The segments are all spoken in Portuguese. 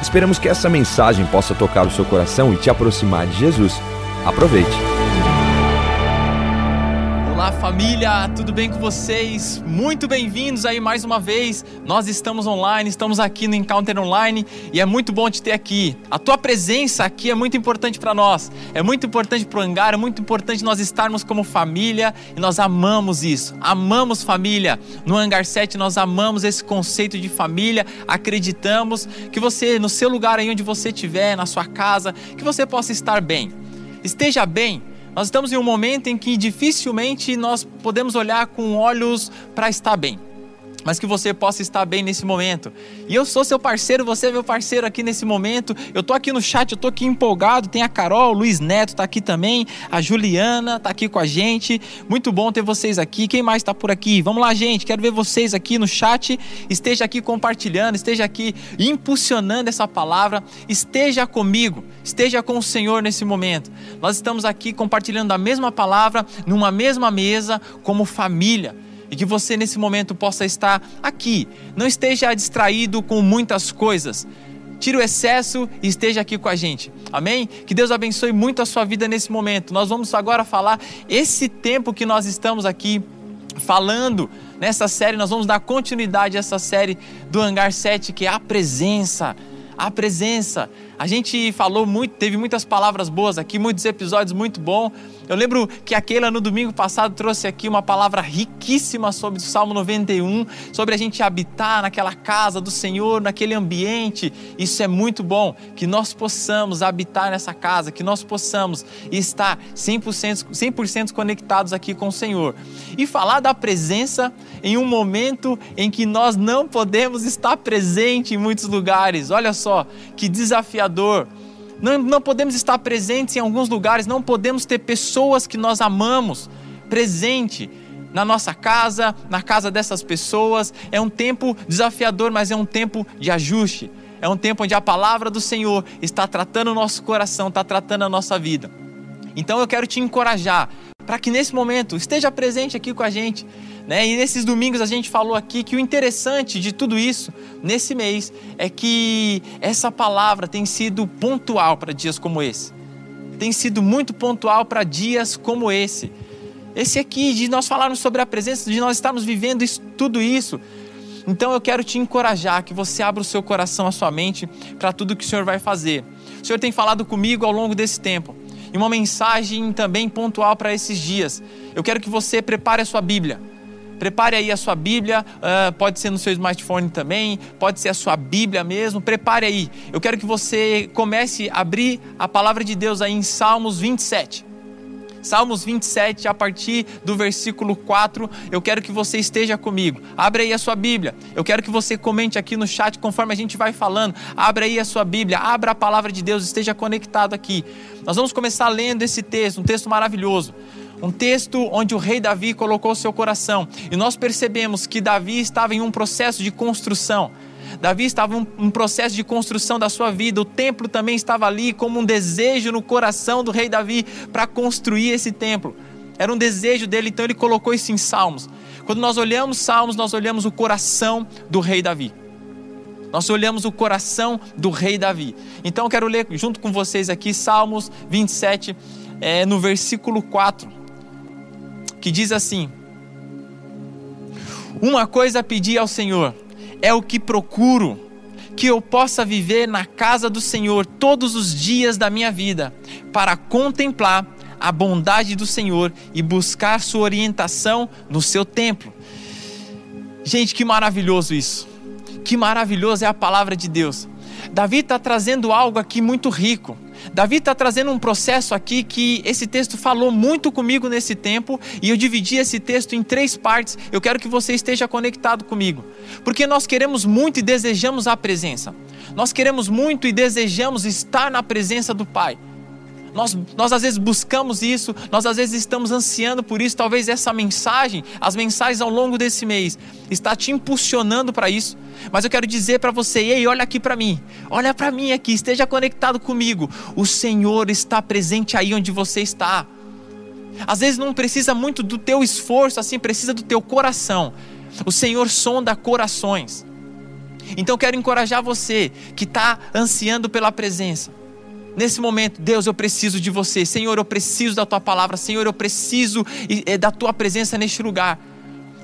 Esperamos que essa mensagem possa tocar o seu coração e te aproximar de Jesus. Aproveite. Olá família, tudo bem com vocês? Muito bem-vindos aí mais uma vez. Nós estamos online, estamos aqui no Encounter Online e é muito bom te ter aqui. A tua presença aqui é muito importante para nós, é muito importante para o Hangar, é muito importante nós estarmos como família e nós amamos isso. Amamos família. No Hangar 7 nós amamos esse conceito de família, acreditamos que você, no seu lugar aí onde você estiver, na sua casa, que você possa estar bem. Esteja bem nós estamos em um momento em que dificilmente nós podemos olhar com olhos para estar bem mas que você possa estar bem nesse momento. E eu sou seu parceiro, você é meu parceiro aqui nesse momento. Eu tô aqui no chat, eu tô aqui empolgado. Tem a Carol, o Luiz Neto tá aqui também, a Juliana tá aqui com a gente. Muito bom ter vocês aqui. Quem mais tá por aqui? Vamos lá, gente. Quero ver vocês aqui no chat. Esteja aqui compartilhando, esteja aqui impulsionando essa palavra. Esteja comigo, esteja com o Senhor nesse momento. Nós estamos aqui compartilhando a mesma palavra numa mesma mesa como família e que você nesse momento possa estar aqui. Não esteja distraído com muitas coisas. Tire o excesso e esteja aqui com a gente. Amém? Que Deus abençoe muito a sua vida nesse momento. Nós vamos agora falar esse tempo que nós estamos aqui falando nessa série, nós vamos dar continuidade a essa série do Hangar 7, que é a presença. A presença. A gente falou muito, teve muitas palavras boas aqui, muitos episódios muito bons. Eu lembro que a Keila no domingo passado trouxe aqui uma palavra riquíssima sobre o Salmo 91, sobre a gente habitar naquela casa do Senhor, naquele ambiente. Isso é muito bom, que nós possamos habitar nessa casa, que nós possamos estar 100%, 100 conectados aqui com o Senhor. E falar da presença em um momento em que nós não podemos estar presente em muitos lugares. Olha só, que desafiador não, não podemos estar presentes em alguns lugares, não podemos ter pessoas que nós amamos presente na nossa casa, na casa dessas pessoas. É um tempo desafiador, mas é um tempo de ajuste. É um tempo onde a palavra do Senhor está tratando o nosso coração, está tratando a nossa vida. Então eu quero te encorajar para que nesse momento esteja presente aqui com a gente. Né? E nesses domingos a gente falou aqui que o interessante de tudo isso, nesse mês, é que essa palavra tem sido pontual para dias como esse. Tem sido muito pontual para dias como esse. Esse aqui, de nós falarmos sobre a presença, de nós estarmos vivendo isso, tudo isso. Então eu quero te encorajar que você abra o seu coração, a sua mente para tudo que o Senhor vai fazer. O Senhor tem falado comigo ao longo desse tempo. E uma mensagem também pontual para esses dias. Eu quero que você prepare a sua Bíblia Prepare aí a sua Bíblia, pode ser no seu smartphone também, pode ser a sua Bíblia mesmo. Prepare aí. Eu quero que você comece a abrir a palavra de Deus aí em Salmos 27. Salmos 27, a partir do versículo 4, eu quero que você esteja comigo. Abre aí a sua Bíblia. Eu quero que você comente aqui no chat conforme a gente vai falando. Abre aí a sua Bíblia, abra a palavra de Deus, esteja conectado aqui. Nós vamos começar lendo esse texto, um texto maravilhoso. Um texto onde o rei Davi colocou seu coração. E nós percebemos que Davi estava em um processo de construção. Davi estava em um processo de construção da sua vida. O templo também estava ali como um desejo no coração do rei Davi para construir esse templo. Era um desejo dele, então ele colocou isso em Salmos. Quando nós olhamos Salmos, nós olhamos o coração do rei Davi. Nós olhamos o coração do rei Davi. Então eu quero ler junto com vocês aqui Salmos 27, é, no versículo 4 que diz assim: Uma coisa pedi ao Senhor, é o que procuro, que eu possa viver na casa do Senhor todos os dias da minha vida, para contemplar a bondade do Senhor e buscar sua orientação no seu templo. Gente, que maravilhoso isso! Que maravilhoso é a palavra de Deus. Davi está trazendo algo aqui muito rico. Davi está trazendo um processo aqui que esse texto falou muito comigo nesse tempo e eu dividi esse texto em três partes. Eu quero que você esteja conectado comigo, porque nós queremos muito e desejamos a presença. Nós queremos muito e desejamos estar na presença do Pai. Nós, nós às vezes buscamos isso, nós às vezes estamos ansiando por isso. Talvez essa mensagem, as mensagens ao longo desse mês, está te impulsionando para isso. Mas eu quero dizer para você, ei, olha aqui para mim, olha para mim aqui, esteja conectado comigo. O Senhor está presente aí onde você está. Às vezes não precisa muito do teu esforço, assim, precisa do teu coração. O Senhor sonda corações. Então quero encorajar você que está ansiando pela presença. Nesse momento, Deus, eu preciso de você. Senhor, eu preciso da tua palavra. Senhor, eu preciso eh, da tua presença neste lugar.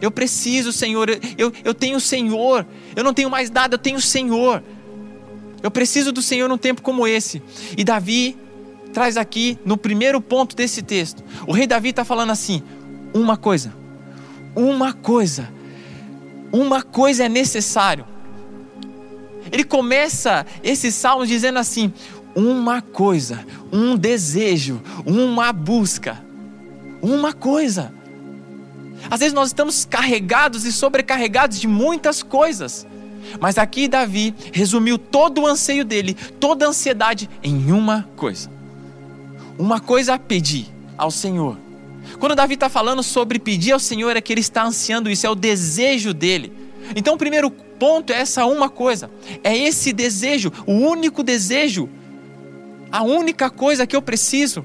Eu preciso, Senhor. Eu, eu tenho o Senhor. Eu não tenho mais nada, eu tenho o Senhor. Eu preciso do Senhor num tempo como esse. E Davi traz aqui no primeiro ponto desse texto. O rei Davi está falando assim: uma coisa, uma coisa, uma coisa é necessário. Ele começa esse salmo dizendo assim: uma coisa, um desejo, uma busca, uma coisa. Às vezes nós estamos carregados e sobrecarregados de muitas coisas. Mas aqui Davi resumiu todo o anseio dele, toda a ansiedade em uma coisa. Uma coisa a pedir ao Senhor. Quando Davi está falando sobre pedir ao Senhor, é que ele está ansiando isso, é o desejo dele. Então o primeiro ponto é essa uma coisa, é esse desejo, o único desejo, a única coisa que eu preciso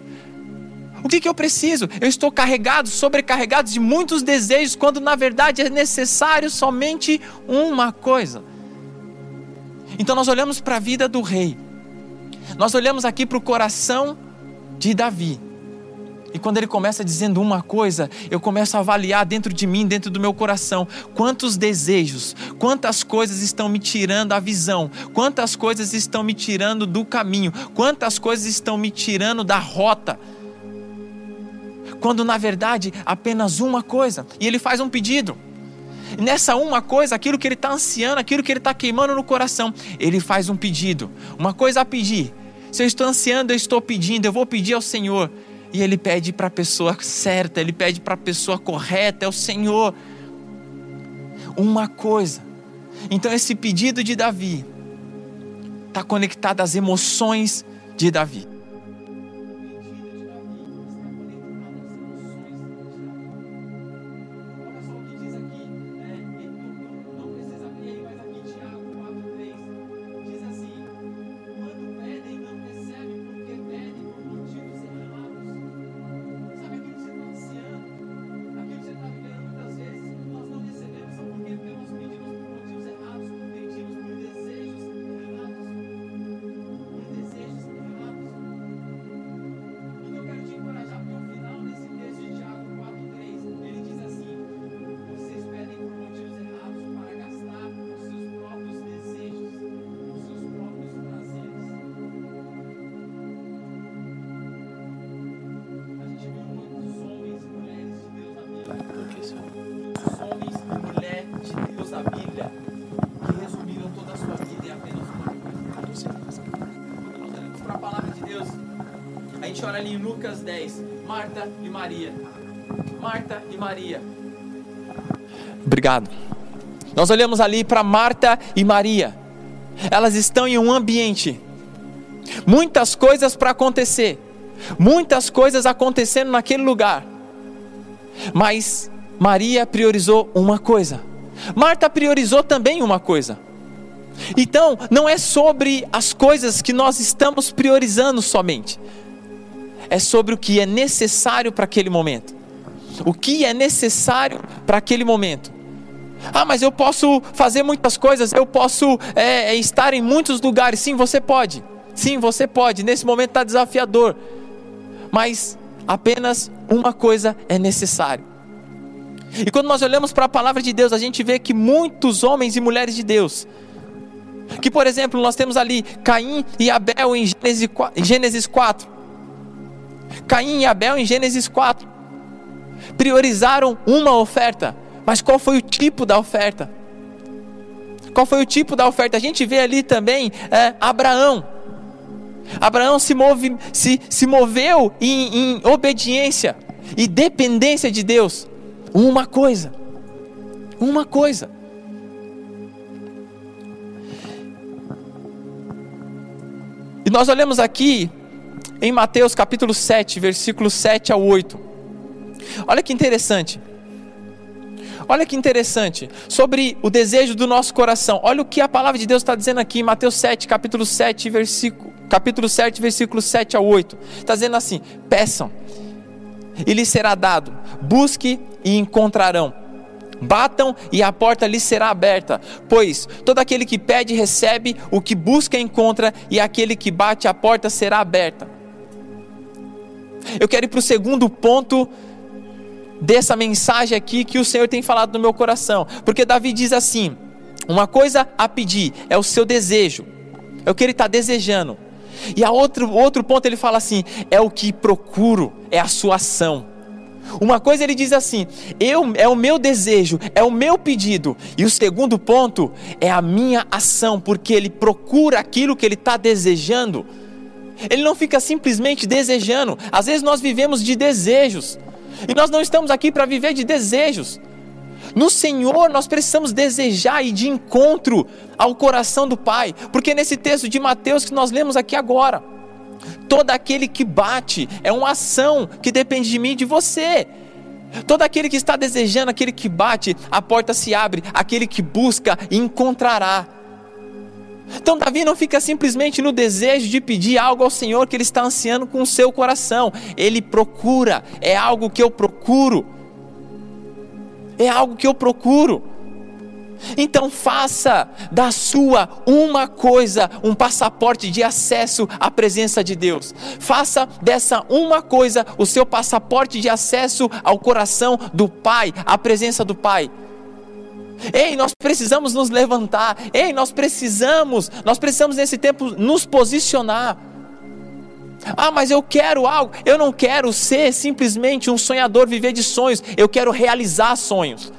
o que, que eu preciso? Eu estou carregado, sobrecarregado de muitos desejos, quando na verdade é necessário somente uma coisa. Então nós olhamos para a vida do rei, nós olhamos aqui para o coração de Davi. E quando ele começa dizendo uma coisa, eu começo a avaliar dentro de mim, dentro do meu coração, quantos desejos, quantas coisas estão me tirando a visão, quantas coisas estão me tirando do caminho, quantas coisas estão me tirando da rota quando na verdade apenas uma coisa, e ele faz um pedido. nessa uma coisa, aquilo que ele está ansiando, aquilo que ele está queimando no coração, ele faz um pedido, uma coisa a pedir. Se eu estou ansiando, eu estou pedindo, eu vou pedir ao Senhor. E ele pede para a pessoa certa, ele pede para a pessoa correta, é o Senhor. Uma coisa. Então, esse pedido de Davi está conectado às emoções de Davi. Ali em Lucas 10, Marta e Maria. Marta e Maria. Obrigado. Nós olhamos ali para Marta e Maria. Elas estão em um ambiente, muitas coisas para acontecer, muitas coisas acontecendo naquele lugar. Mas Maria priorizou uma coisa. Marta priorizou também uma coisa. Então, não é sobre as coisas que nós estamos priorizando somente é sobre o que é necessário para aquele momento. O que é necessário para aquele momento. Ah, mas eu posso fazer muitas coisas, eu posso é, é, estar em muitos lugares. Sim, você pode. Sim, você pode. Nesse momento está desafiador. Mas apenas uma coisa é necessário. E quando nós olhamos para a palavra de Deus, a gente vê que muitos homens e mulheres de Deus, que por exemplo, nós temos ali Caim e Abel em Gênesis 4, Caim e Abel em Gênesis 4 priorizaram uma oferta, mas qual foi o tipo da oferta? Qual foi o tipo da oferta? A gente vê ali também é, Abraão. Abraão se, move, se, se moveu em, em obediência e dependência de Deus. Uma coisa. Uma coisa. E nós olhamos aqui em Mateus capítulo 7, versículos 7 a 8. Olha que interessante. Olha que interessante, sobre o desejo do nosso coração. Olha o que a palavra de Deus está dizendo aqui em Mateus 7, capítulo 7, versículo, capítulo 7, versículo 7 a 8. Está dizendo assim: peçam, e lhes será dado, busque e encontrarão. Batam e a porta lhes será aberta, pois todo aquele que pede recebe, o que busca encontra, e aquele que bate a porta será aberta. Eu quero ir para o segundo ponto dessa mensagem aqui que o Senhor tem falado no meu coração, porque Davi diz assim: uma coisa a pedir é o seu desejo, é o que ele está desejando, e a outro, outro ponto ele fala assim: é o que procuro, é a sua ação. Uma coisa ele diz assim: eu é o meu desejo, é o meu pedido. E o segundo ponto é a minha ação, porque ele procura aquilo que ele está desejando. Ele não fica simplesmente desejando. Às vezes nós vivemos de desejos. E nós não estamos aqui para viver de desejos. No Senhor nós precisamos desejar e de encontro ao coração do Pai, porque nesse texto de Mateus que nós lemos aqui agora, todo aquele que bate é uma ação que depende de mim e de você. Todo aquele que está desejando, aquele que bate, a porta se abre, aquele que busca encontrará. Então Davi não fica simplesmente no desejo de pedir algo ao Senhor que ele está ansiando com o seu coração. Ele procura, é algo que eu procuro é algo que eu procuro. Então faça da sua uma coisa um passaporte de acesso à presença de Deus. Faça dessa uma coisa o seu passaporte de acesso ao coração do Pai, à presença do Pai. Ei, nós precisamos nos levantar. Ei, nós precisamos, nós precisamos nesse tempo nos posicionar. Ah, mas eu quero algo. Eu não quero ser simplesmente um sonhador, viver de sonhos. Eu quero realizar sonhos.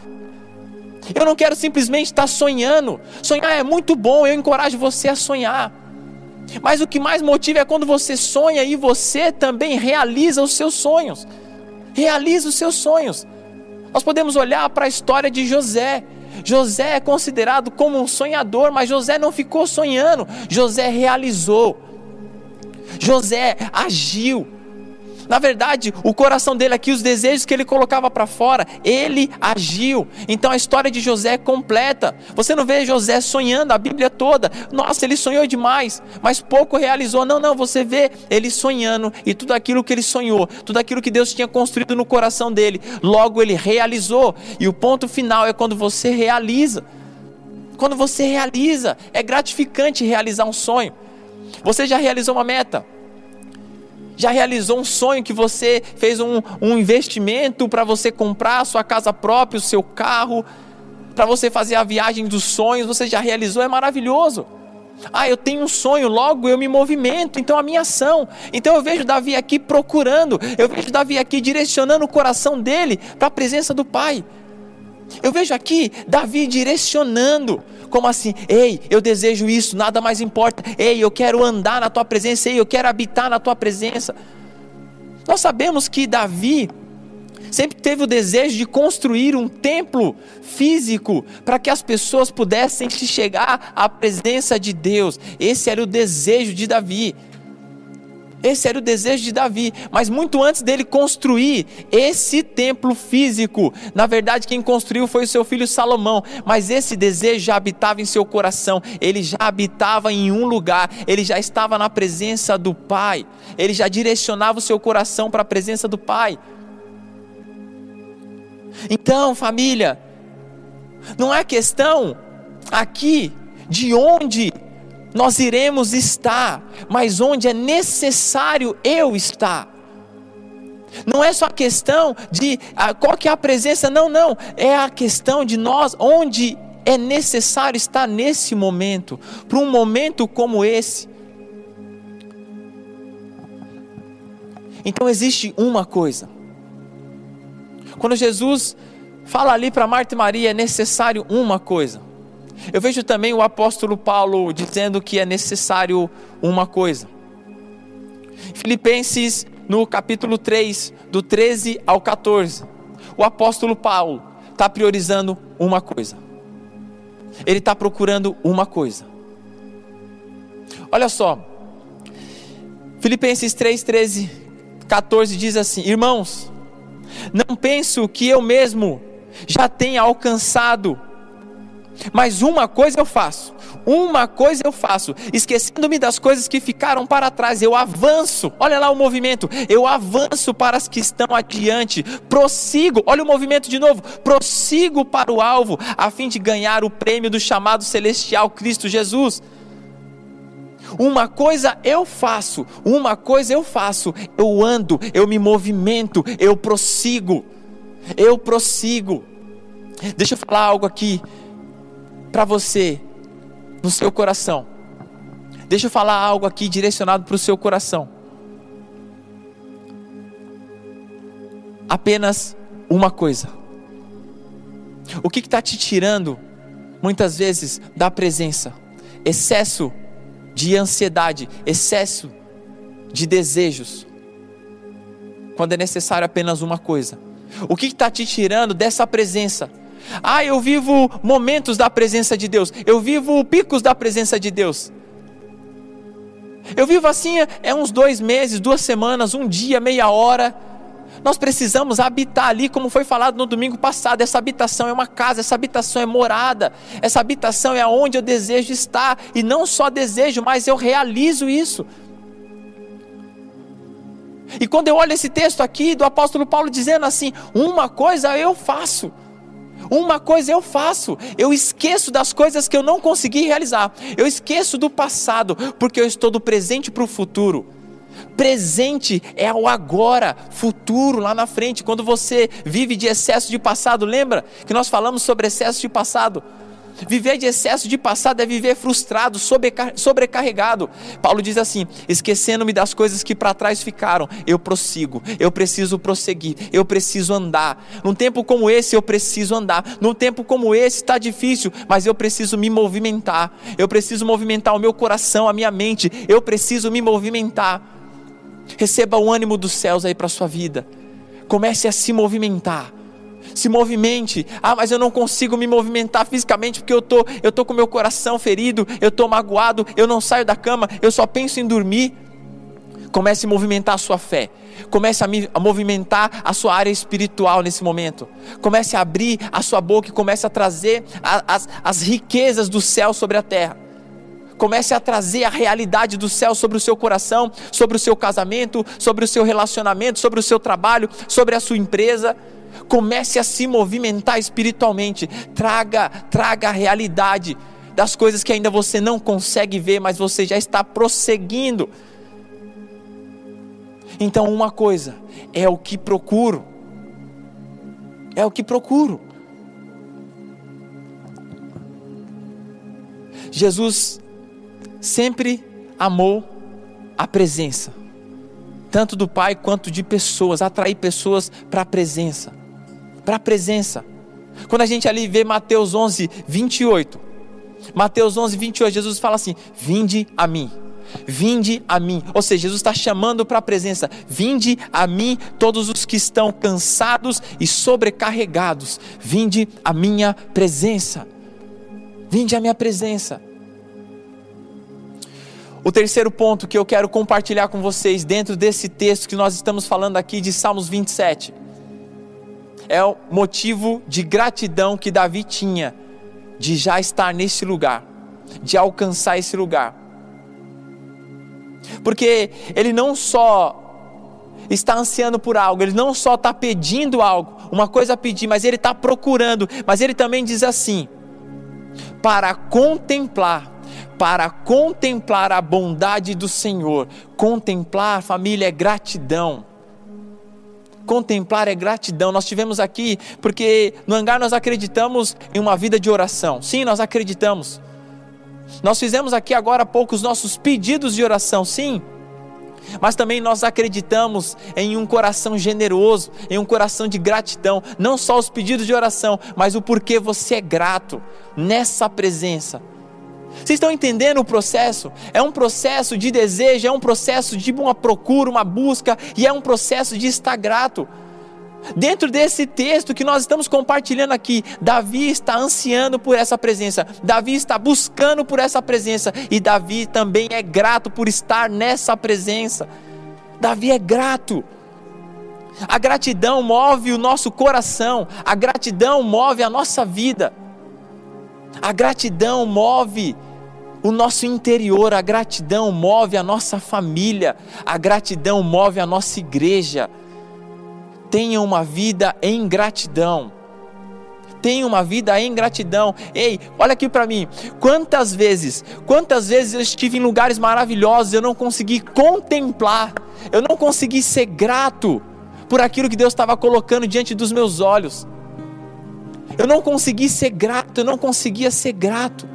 Eu não quero simplesmente estar sonhando. Sonhar é muito bom, eu encorajo você a sonhar. Mas o que mais motiva é quando você sonha e você também realiza os seus sonhos. Realiza os seus sonhos. Nós podemos olhar para a história de José. José é considerado como um sonhador, mas José não ficou sonhando, José realizou. José agiu. Na verdade, o coração dele aqui, os desejos que ele colocava para fora, ele agiu. Então a história de José é completa. Você não vê José sonhando a Bíblia toda. Nossa, ele sonhou demais, mas pouco realizou. Não, não, você vê ele sonhando e tudo aquilo que ele sonhou, tudo aquilo que Deus tinha construído no coração dele, logo ele realizou. E o ponto final é quando você realiza. Quando você realiza, é gratificante realizar um sonho. Você já realizou uma meta? Já realizou um sonho que você fez um, um investimento para você comprar a sua casa própria, o seu carro, para você fazer a viagem dos sonhos? Você já realizou? É maravilhoso. Ah, eu tenho um sonho, logo eu me movimento, então a minha ação. Então eu vejo Davi aqui procurando, eu vejo Davi aqui direcionando o coração dele para a presença do Pai. Eu vejo aqui Davi direcionando, como assim? Ei, eu desejo isso, nada mais importa. Ei, eu quero andar na tua presença, ei, eu quero habitar na tua presença. Nós sabemos que Davi sempre teve o desejo de construir um templo físico para que as pessoas pudessem chegar à presença de Deus. Esse era o desejo de Davi. Esse era o desejo de Davi, mas muito antes dele construir esse templo físico, na verdade quem construiu foi o seu filho Salomão, mas esse desejo já habitava em seu coração, ele já habitava em um lugar, ele já estava na presença do Pai, ele já direcionava o seu coração para a presença do Pai. Então, família, não é questão aqui de onde nós iremos estar, mas onde é necessário eu estar. Não é só questão de ah, qual que é a presença, não, não. É a questão de nós, onde é necessário estar nesse momento, para um momento como esse. Então existe uma coisa. Quando Jesus fala ali para Marta e Maria, é necessário uma coisa. Eu vejo também o apóstolo Paulo dizendo que é necessário uma coisa. Filipenses, no capítulo 3, do 13 ao 14, o apóstolo Paulo está priorizando uma coisa. Ele está procurando uma coisa. Olha só, Filipenses 3, 13, 14 diz assim: Irmãos, não penso que eu mesmo já tenha alcançado, mas uma coisa eu faço, uma coisa eu faço, esquecendo-me das coisas que ficaram para trás, eu avanço. Olha lá o movimento, eu avanço para as que estão adiante, prossigo. Olha o movimento de novo, prossigo para o alvo, a fim de ganhar o prêmio do chamado celestial Cristo Jesus. Uma coisa eu faço, uma coisa eu faço, eu ando, eu me movimento, eu prossigo, eu prossigo. Deixa eu falar algo aqui para você no seu coração. Deixa eu falar algo aqui direcionado para o seu coração. Apenas uma coisa. O que está te tirando, muitas vezes, da presença? Excesso de ansiedade, excesso de desejos. Quando é necessário apenas uma coisa. O que está te tirando dessa presença? Ah, eu vivo momentos da presença de Deus. Eu vivo picos da presença de Deus. Eu vivo assim é uns dois meses, duas semanas, um dia, meia hora. Nós precisamos habitar ali, como foi falado no domingo passado. Essa habitação é uma casa, essa habitação é morada, essa habitação é aonde eu desejo estar, e não só desejo, mas eu realizo isso. E quando eu olho esse texto aqui do apóstolo Paulo dizendo assim: Uma coisa eu faço, uma coisa eu faço, eu esqueço das coisas que eu não consegui realizar, eu esqueço do passado, porque eu estou do presente para o futuro. Presente é o agora, futuro lá na frente. Quando você vive de excesso de passado, lembra que nós falamos sobre excesso de passado? Viver de excesso de passado é viver frustrado, sobrecarregado. Paulo diz assim: esquecendo-me das coisas que para trás ficaram, eu prossigo, eu preciso prosseguir, eu preciso andar. Num tempo como esse, eu preciso andar. Num tempo como esse, está difícil, mas eu preciso me movimentar. Eu preciso movimentar o meu coração, a minha mente. Eu preciso me movimentar. Receba o ânimo dos céus aí para sua vida. Comece a se movimentar se movimente. Ah, mas eu não consigo me movimentar fisicamente porque eu tô, eu tô com meu coração ferido, eu tô magoado, eu não saio da cama, eu só penso em dormir. Comece a movimentar a sua fé. Comece a, movimentar a sua área espiritual nesse momento. Comece a abrir a sua boca e comece a trazer as, as riquezas do céu sobre a terra comece a trazer a realidade do céu sobre o seu coração, sobre o seu casamento, sobre o seu relacionamento, sobre o seu trabalho, sobre a sua empresa comece a se movimentar espiritualmente, traga, traga a realidade das coisas que ainda você não consegue ver, mas você já está prosseguindo. Então, uma coisa é o que procuro, é o que procuro. Jesus sempre amou a presença, tanto do Pai quanto de pessoas, atrair pessoas para a presença para a presença. Quando a gente ali vê Mateus 11, 28, Mateus 11, 28, Jesus fala assim: Vinde a mim. Vinde a mim, ou seja, Jesus está chamando para a presença. Vinde a mim, todos os que estão cansados e sobrecarregados. Vinde a minha presença. Vinde a minha presença. O terceiro ponto que eu quero compartilhar com vocês dentro desse texto que nós estamos falando aqui de Salmos 27 é o motivo de gratidão que Davi tinha de já estar nesse lugar, de alcançar esse lugar. Porque ele não só está ansiando por algo, ele não só está pedindo algo, uma coisa a pedir, mas ele está procurando, mas ele também diz assim: para contemplar, para contemplar a bondade do Senhor, contemplar, família, é gratidão. Contemplar é gratidão. Nós tivemos aqui, porque no hangar nós acreditamos em uma vida de oração. Sim, nós acreditamos. Nós fizemos aqui agora há pouco os nossos pedidos de oração, sim. Mas também nós acreditamos em um coração generoso, em um coração de gratidão. Não só os pedidos de oração, mas o porquê você é grato nessa presença. Vocês estão entendendo o processo? É um processo de desejo, é um processo de uma procura, uma busca, e é um processo de estar grato. Dentro desse texto que nós estamos compartilhando aqui, Davi está ansiando por essa presença, Davi está buscando por essa presença, e Davi também é grato por estar nessa presença. Davi é grato. A gratidão move o nosso coração, a gratidão move a nossa vida, a gratidão move o nosso interior, a gratidão move a nossa família, a gratidão move a nossa igreja. Tenha uma vida em gratidão. Tenha uma vida em gratidão. Ei, olha aqui para mim. Quantas vezes, quantas vezes eu estive em lugares maravilhosos, eu não consegui contemplar, eu não consegui ser grato por aquilo que Deus estava colocando diante dos meus olhos. Eu não consegui ser grato, eu não conseguia ser grato.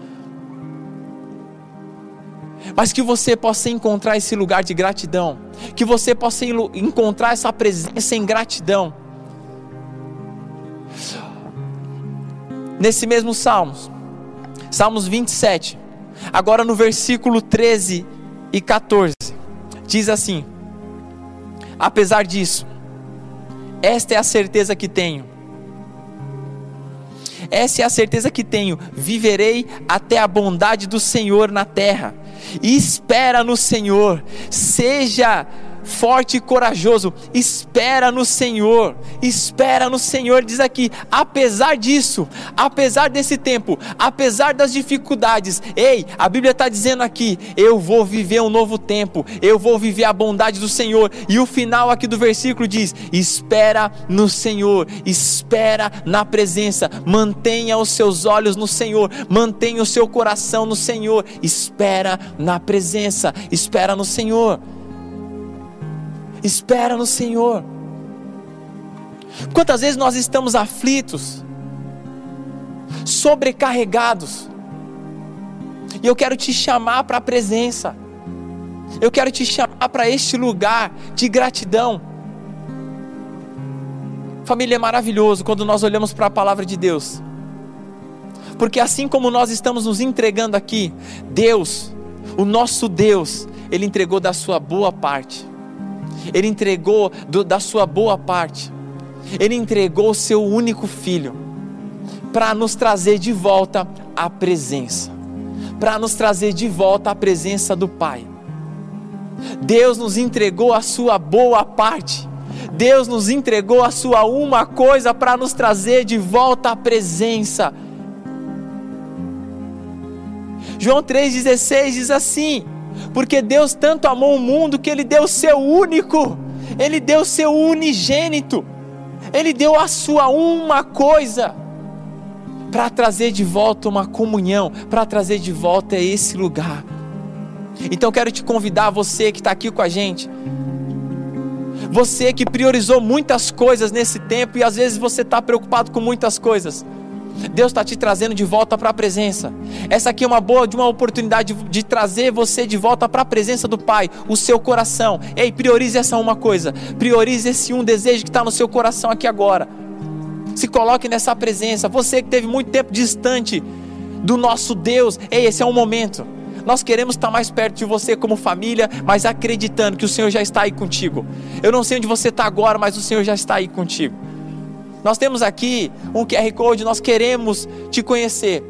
Mas que você possa encontrar esse lugar de gratidão, que você possa encontrar essa presença em gratidão. Nesse mesmo Salmos, Salmos 27, agora no versículo 13 e 14, diz assim: Apesar disso, esta é a certeza que tenho. Essa é a certeza que tenho: viverei até a bondade do Senhor na terra. E espera no Senhor, seja forte e corajoso, espera no Senhor, espera no Senhor, diz aqui, apesar disso, apesar desse tempo, apesar das dificuldades, ei, a Bíblia está dizendo aqui, eu vou viver um novo tempo, eu vou viver a bondade do Senhor, e o final aqui do versículo diz: espera no Senhor, espera na presença, mantenha os seus olhos no Senhor, mantenha o seu coração no Senhor, espera na presença, espera no Senhor. Espera no Senhor. Quantas vezes nós estamos aflitos, sobrecarregados, e eu quero te chamar para a presença, eu quero te chamar para este lugar de gratidão. Família é maravilhoso quando nós olhamos para a palavra de Deus, porque assim como nós estamos nos entregando aqui, Deus, o nosso Deus, Ele entregou da sua boa parte. Ele entregou do, da sua boa parte, Ele entregou o seu único filho, para nos trazer de volta à presença, para nos trazer de volta à presença do Pai. Deus nos entregou a sua boa parte, Deus nos entregou a sua uma coisa para nos trazer de volta à presença. João 3,16 diz assim: porque Deus tanto amou o mundo que Ele deu o seu único, Ele deu o seu unigênito, Ele deu a sua uma coisa, para trazer de volta uma comunhão, para trazer de volta esse lugar. Então quero te convidar, você que está aqui com a gente, você que priorizou muitas coisas nesse tempo e às vezes você está preocupado com muitas coisas. Deus está te trazendo de volta para a presença. Essa aqui é uma boa de uma oportunidade de, trazer você de volta para a presença do Pai, o seu coração. Ei, priorize essa uma coisa. Priorize esse um desejo que está no seu coração aqui agora. Se coloque nessa presença. Você que teve muito tempo distante do nosso Deus, ei, esse é um momento. Nós queremos estar mais perto de você como família, mas acreditando que o Senhor já está aí contigo. Eu não sei onde você está agora, mas o Senhor já está aí contigo. Nós temos aqui um QR Code, nós queremos te conhecer.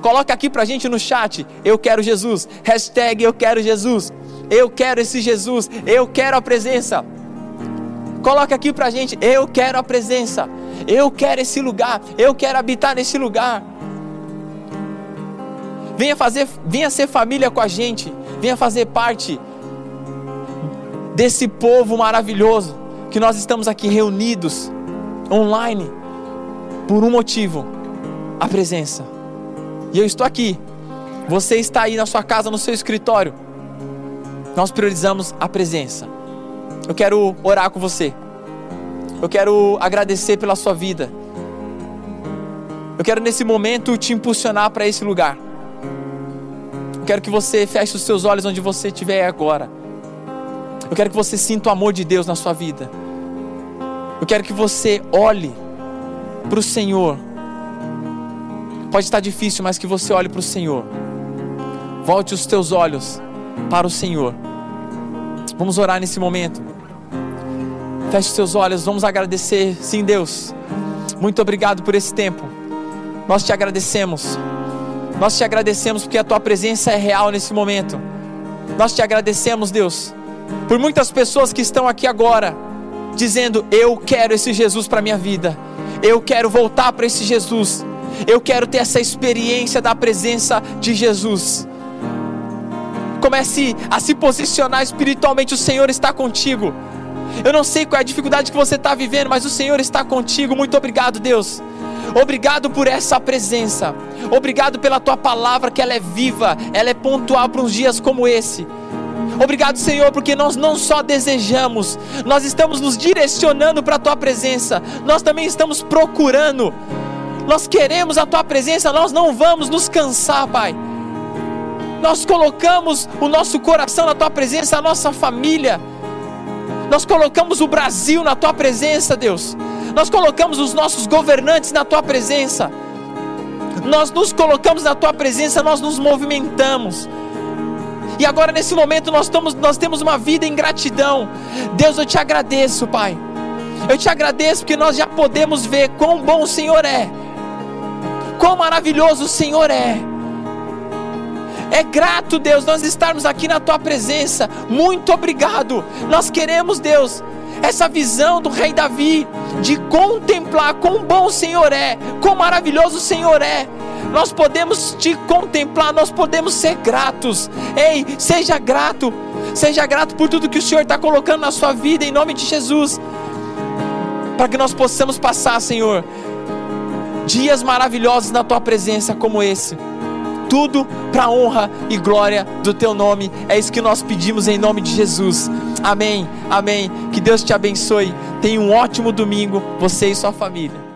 Coloca aqui pra gente no chat, eu quero Jesus. Hashtag eu quero Jesus. Eu quero esse Jesus. Eu quero a presença. Coloca aqui pra gente, eu quero a presença. Eu quero esse lugar. Eu quero habitar nesse lugar. Venha fazer, venha ser família com a gente. Venha fazer parte desse povo maravilhoso que nós estamos aqui reunidos online por um motivo: a presença. E eu estou aqui. Você está aí na sua casa, no seu escritório. Nós priorizamos a presença. Eu quero orar com você. Eu quero agradecer pela sua vida. Eu quero nesse momento te impulsionar para esse lugar. Eu quero que você feche os seus olhos onde você estiver agora. Eu quero que você sinta o amor de Deus na sua vida. Eu quero que você olhe para o Senhor. Pode estar difícil, mas que você olhe para o Senhor. Volte os teus olhos para o Senhor. Vamos orar nesse momento. Feche seus olhos, vamos agradecer. Sim, Deus. Muito obrigado por esse tempo. Nós te agradecemos. Nós te agradecemos porque a tua presença é real nesse momento. Nós te agradecemos, Deus, por muitas pessoas que estão aqui agora dizendo: "Eu quero esse Jesus para minha vida. Eu quero voltar para esse Jesus. Eu quero ter essa experiência da presença de Jesus." Comece a se posicionar espiritualmente. O Senhor está contigo. Eu não sei qual é a dificuldade que você está vivendo, mas o Senhor está contigo. Muito obrigado, Deus. Obrigado por essa presença. Obrigado pela tua palavra, que ela é viva, ela é pontual para uns dias como esse. Obrigado, Senhor, porque nós não só desejamos, nós estamos nos direcionando para a tua presença, nós também estamos procurando, nós queremos a tua presença, nós não vamos nos cansar, Pai. Nós colocamos o nosso coração na tua presença, a nossa família, nós colocamos o Brasil na tua presença, Deus. Nós colocamos os nossos governantes na tua presença. Nós nos colocamos na tua presença, nós nos movimentamos. E agora nesse momento nós, estamos, nós temos uma vida em gratidão. Deus, eu te agradeço, Pai. Eu te agradeço porque nós já podemos ver quão bom o Senhor é. Quão maravilhoso o Senhor é. É grato, Deus, nós estarmos aqui na tua presença. Muito obrigado. Nós queremos, Deus, essa visão do rei Davi de contemplar quão bom o Senhor é, quão maravilhoso o Senhor é. Nós podemos te contemplar, nós podemos ser gratos. Ei, seja grato, seja grato por tudo que o Senhor está colocando na sua vida, em nome de Jesus, para que nós possamos passar, Senhor, dias maravilhosos na tua presença como esse tudo para a honra e glória do teu nome. É isso que nós pedimos em nome de Jesus. Amém. Amém. Que Deus te abençoe. Tenha um ótimo domingo, você e sua família.